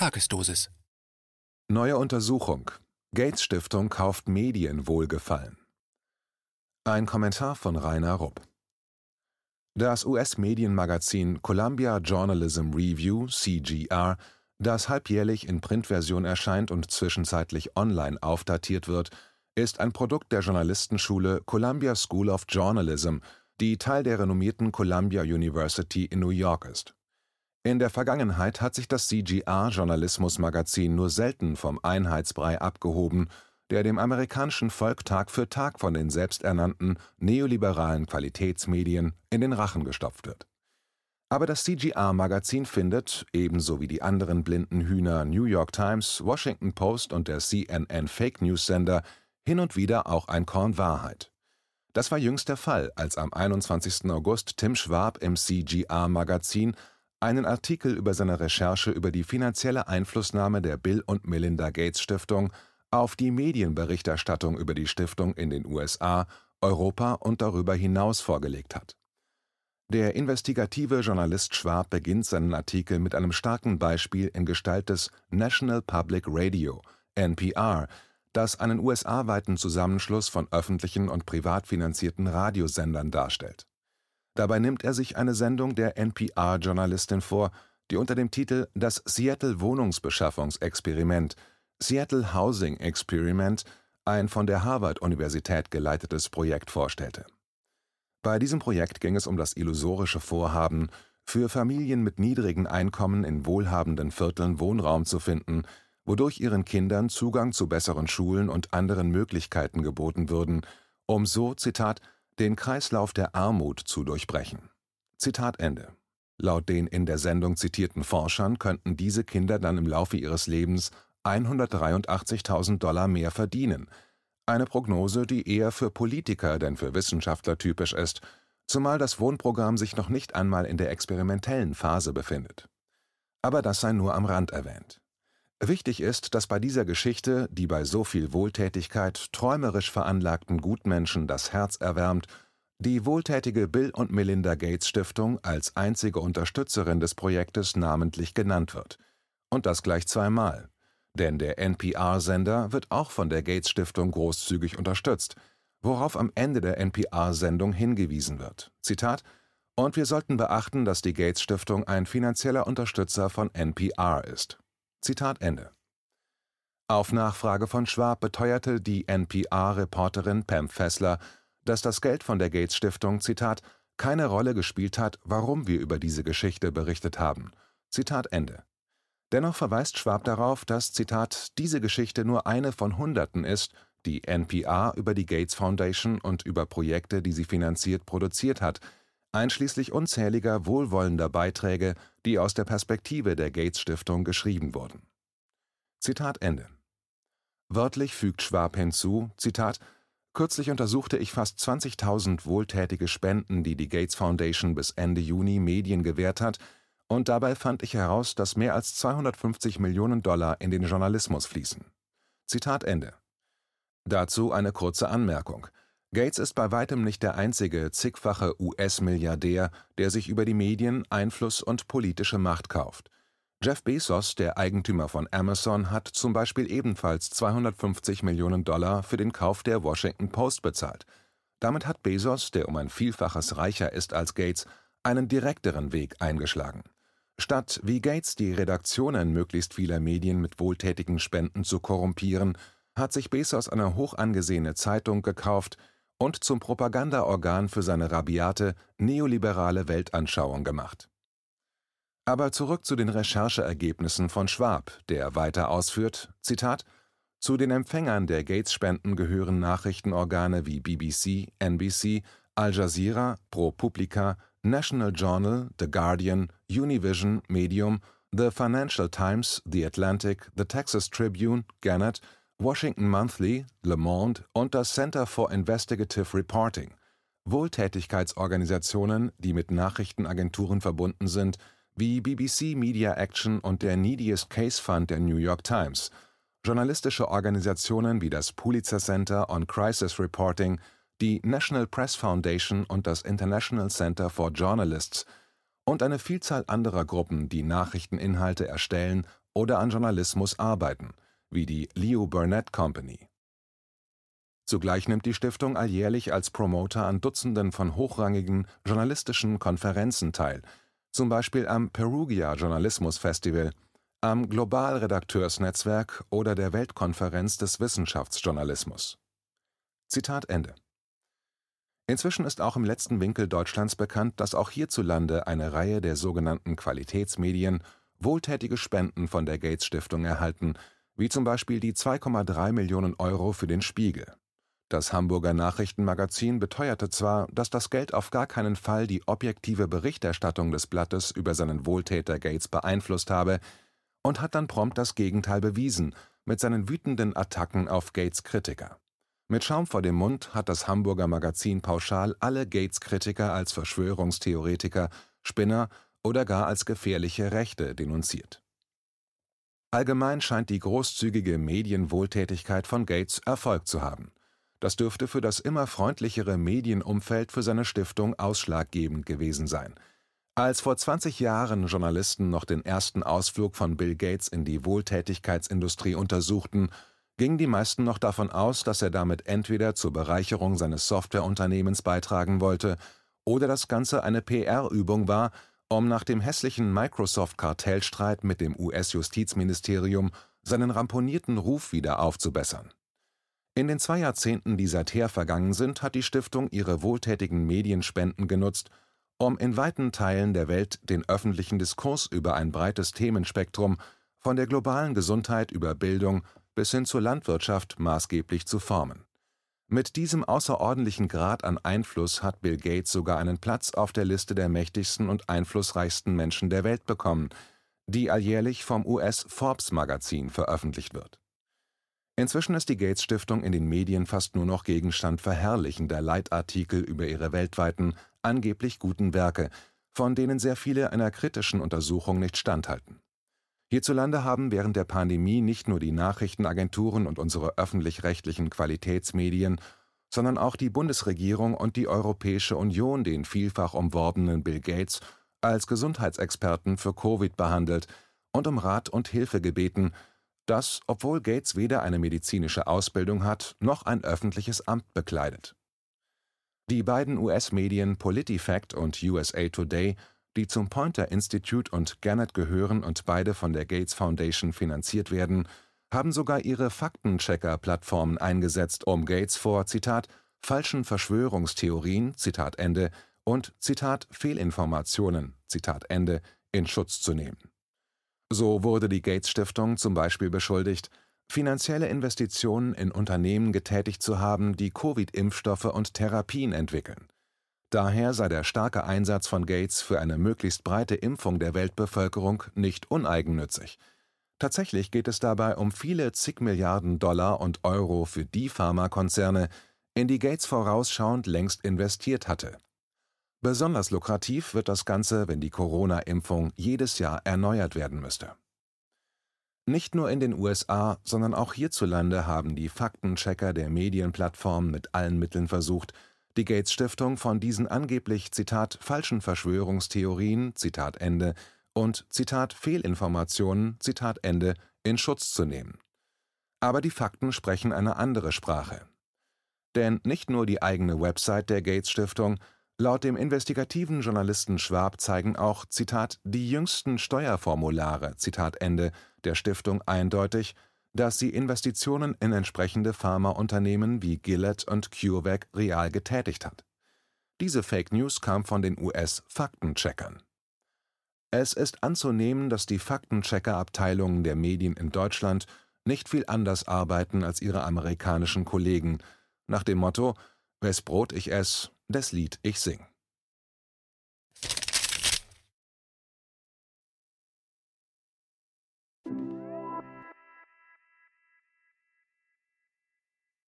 Tagesdosis. Neue Untersuchung. Gates Stiftung kauft Medienwohlgefallen. Ein Kommentar von Rainer Rupp. Das US-Medienmagazin Columbia Journalism Review (CGR), das halbjährlich in Printversion erscheint und zwischenzeitlich online aufdatiert wird, ist ein Produkt der Journalistenschule Columbia School of Journalism, die Teil der renommierten Columbia University in New York ist. In der Vergangenheit hat sich das CGR-Journalismusmagazin nur selten vom Einheitsbrei abgehoben, der dem amerikanischen Volk Tag für Tag von den selbsternannten neoliberalen Qualitätsmedien in den Rachen gestopft wird. Aber das CGR-Magazin findet, ebenso wie die anderen blinden Hühner New York Times, Washington Post und der CNN Fake News Sender, hin und wieder auch ein Korn Wahrheit. Das war jüngst der Fall, als am 21. August Tim Schwab im CGR-Magazin einen Artikel über seine Recherche über die finanzielle Einflussnahme der Bill und Melinda Gates Stiftung auf die Medienberichterstattung über die Stiftung in den USA, Europa und darüber hinaus vorgelegt hat. Der investigative Journalist Schwab beginnt seinen Artikel mit einem starken Beispiel in Gestalt des National Public Radio (NPR), das einen USA-weiten Zusammenschluss von öffentlichen und privat finanzierten Radiosendern darstellt Dabei nimmt er sich eine Sendung der NPR-Journalistin vor, die unter dem Titel Das Seattle-Wohnungsbeschaffungsexperiment (Seattle Housing Experiment) ein von der Harvard-Universität geleitetes Projekt vorstellte. Bei diesem Projekt ging es um das illusorische Vorhaben, für Familien mit niedrigen Einkommen in wohlhabenden Vierteln Wohnraum zu finden, wodurch ihren Kindern Zugang zu besseren Schulen und anderen Möglichkeiten geboten würden, um so Zitat den Kreislauf der Armut zu durchbrechen. Zitat Ende. Laut den in der Sendung zitierten Forschern könnten diese Kinder dann im Laufe ihres Lebens 183.000 Dollar mehr verdienen, eine Prognose, die eher für Politiker denn für Wissenschaftler typisch ist, zumal das Wohnprogramm sich noch nicht einmal in der experimentellen Phase befindet. Aber das sei nur am Rand erwähnt. Wichtig ist, dass bei dieser Geschichte, die bei so viel Wohltätigkeit träumerisch veranlagten Gutmenschen das Herz erwärmt, die wohltätige Bill und Melinda Gates Stiftung als einzige Unterstützerin des Projektes namentlich genannt wird. Und das gleich zweimal. Denn der NPR-Sender wird auch von der Gates Stiftung großzügig unterstützt, worauf am Ende der NPR-Sendung hingewiesen wird. Zitat Und wir sollten beachten, dass die Gates Stiftung ein finanzieller Unterstützer von NPR ist. Zitat Ende. Auf Nachfrage von Schwab beteuerte die NPR-Reporterin Pam Fessler, dass das Geld von der Gates Stiftung Zitat keine Rolle gespielt hat, warum wir über diese Geschichte berichtet haben. Zitat Ende. Dennoch verweist Schwab darauf, dass Zitat diese Geschichte nur eine von Hunderten ist, die NPR über die Gates Foundation und über Projekte, die sie finanziert, produziert hat, einschließlich unzähliger wohlwollender Beiträge, die aus der Perspektive der Gates-Stiftung geschrieben wurden. Zitat Ende. Wörtlich fügt Schwab hinzu: Zitat, Kürzlich untersuchte ich fast 20.000 wohltätige Spenden, die die Gates Foundation bis Ende Juni Medien gewährt hat, und dabei fand ich heraus, dass mehr als 250 Millionen Dollar in den Journalismus fließen. Zitat Ende. Dazu eine kurze Anmerkung. Gates ist bei weitem nicht der einzige zigfache US-Milliardär, der sich über die Medien Einfluss und politische Macht kauft. Jeff Bezos, der Eigentümer von Amazon, hat zum Beispiel ebenfalls 250 Millionen Dollar für den Kauf der Washington Post bezahlt. Damit hat Bezos, der um ein Vielfaches reicher ist als Gates, einen direkteren Weg eingeschlagen. Statt wie Gates die Redaktionen möglichst vieler Medien mit wohltätigen Spenden zu korrumpieren, hat sich Bezos eine hoch angesehene Zeitung gekauft, und zum Propagandaorgan für seine rabiate, neoliberale Weltanschauung gemacht. Aber zurück zu den Rechercheergebnissen von Schwab, der weiter ausführt: Zitat, Zu den Empfängern der Gates-Spenden gehören Nachrichtenorgane wie BBC, NBC, Al Jazeera, ProPublica, National Journal, The Guardian, Univision, Medium, The Financial Times, The Atlantic, The Texas Tribune, Gannett Washington Monthly, Le Monde und das Center for Investigative Reporting, Wohltätigkeitsorganisationen, die mit Nachrichtenagenturen verbunden sind, wie BBC Media Action und der Neediest Case Fund der New York Times, journalistische Organisationen wie das Pulitzer Center on Crisis Reporting, die National Press Foundation und das International Center for Journalists und eine Vielzahl anderer Gruppen, die Nachrichteninhalte erstellen oder an Journalismus arbeiten, wie die Leo Burnett Company. Zugleich nimmt die Stiftung alljährlich als Promoter an Dutzenden von hochrangigen journalistischen Konferenzen teil, zum Beispiel am Perugia Journalismus Festival, am Global-Redakteursnetzwerk oder der Weltkonferenz des Wissenschaftsjournalismus. Zitat Ende. Inzwischen ist auch im letzten Winkel Deutschlands bekannt, dass auch hierzulande eine Reihe der sogenannten Qualitätsmedien wohltätige Spenden von der Gates Stiftung erhalten, wie zum Beispiel die 2,3 Millionen Euro für den Spiegel. Das Hamburger Nachrichtenmagazin beteuerte zwar, dass das Geld auf gar keinen Fall die objektive Berichterstattung des Blattes über seinen Wohltäter Gates beeinflusst habe, und hat dann prompt das Gegenteil bewiesen mit seinen wütenden Attacken auf Gates Kritiker. Mit Schaum vor dem Mund hat das Hamburger Magazin pauschal alle Gates-Kritiker als Verschwörungstheoretiker, Spinner oder gar als gefährliche Rechte denunziert. Allgemein scheint die großzügige Medienwohltätigkeit von Gates Erfolg zu haben. Das dürfte für das immer freundlichere Medienumfeld für seine Stiftung ausschlaggebend gewesen sein. Als vor 20 Jahren Journalisten noch den ersten Ausflug von Bill Gates in die Wohltätigkeitsindustrie untersuchten, gingen die meisten noch davon aus, dass er damit entweder zur Bereicherung seines Softwareunternehmens beitragen wollte oder das Ganze eine PR-Übung war, um nach dem hässlichen Microsoft-Kartellstreit mit dem US-Justizministerium seinen ramponierten Ruf wieder aufzubessern in den zwei Jahrzehnten, die seither vergangen sind, hat die Stiftung ihre wohltätigen Medienspenden genutzt, um in weiten Teilen der Welt den öffentlichen Diskurs über ein breites Themenspektrum von der globalen Gesundheit über Bildung bis hin zur Landwirtschaft maßgeblich zu formen. Mit diesem außerordentlichen Grad an Einfluss hat Bill Gates sogar einen Platz auf der Liste der mächtigsten und einflussreichsten Menschen der Welt bekommen, die alljährlich vom US Forbes Magazin veröffentlicht wird Inzwischen ist die Gates-Stiftung in den Medien fast nur noch Gegenstand verherrlichender Leitartikel über ihre weltweiten, angeblich guten Werke, von denen sehr viele einer kritischen Untersuchung nicht standhalten. Hierzulande haben während der Pandemie nicht nur die Nachrichtenagenturen und unsere öffentlich-rechtlichen Qualitätsmedien, sondern auch die Bundesregierung und die Europäische Union den vielfach umworbenen Bill Gates als Gesundheitsexperten für Covid behandelt und um Rat und Hilfe gebeten das, obwohl Gates weder eine medizinische Ausbildung hat noch ein öffentliches Amt bekleidet. Die beiden US-Medien PolitiFact und USA Today, die zum Poynter Institute und Gannett gehören und beide von der Gates Foundation finanziert werden, haben sogar ihre Faktenchecker-Plattformen eingesetzt, um Gates vor Zitat falschen Verschwörungstheorien Zitat Ende und Zitat Fehlinformationen Zitat Ende in Schutz zu nehmen so wurde die Gates-Stiftung zum Beispiel beschuldigt, finanzielle Investitionen in Unternehmen getätigt zu haben, die Covid-Impfstoffe und Therapien entwickeln. Daher sei der starke Einsatz von Gates für eine möglichst breite Impfung der Weltbevölkerung nicht uneigennützig. Tatsächlich geht es dabei um viele zig Milliarden Dollar und Euro für die Pharmakonzerne, in die Gates vorausschauend längst investiert hatte Besonders lukrativ wird das Ganze, wenn die Corona-Impfung jedes Jahr erneuert werden müsste. Nicht nur in den USA, sondern auch hierzulande haben die Faktenchecker der Medienplattform mit allen Mitteln versucht, die Gates-Stiftung von diesen angeblich falschen Verschwörungstheorien und Fehlinformationen in Schutz zu nehmen. Aber die Fakten sprechen eine andere Sprache. Denn nicht nur die eigene Website der Gates-Stiftung, Laut dem investigativen Journalisten Schwab zeigen auch die jüngsten Steuerformulare der Stiftung eindeutig, dass sie Investitionen in entsprechende Pharmaunternehmen wie Gilead und CureVac real getätigt hat. Diese Fake News kam von den US-Faktencheckern. Es ist anzunehmen, dass die Faktenchecker-Abteilungen der Medien in Deutschland nicht viel anders arbeiten als ihre amerikanischen Kollegen, nach dem Motto: Wes Brot ich ess, das Lied ich sing.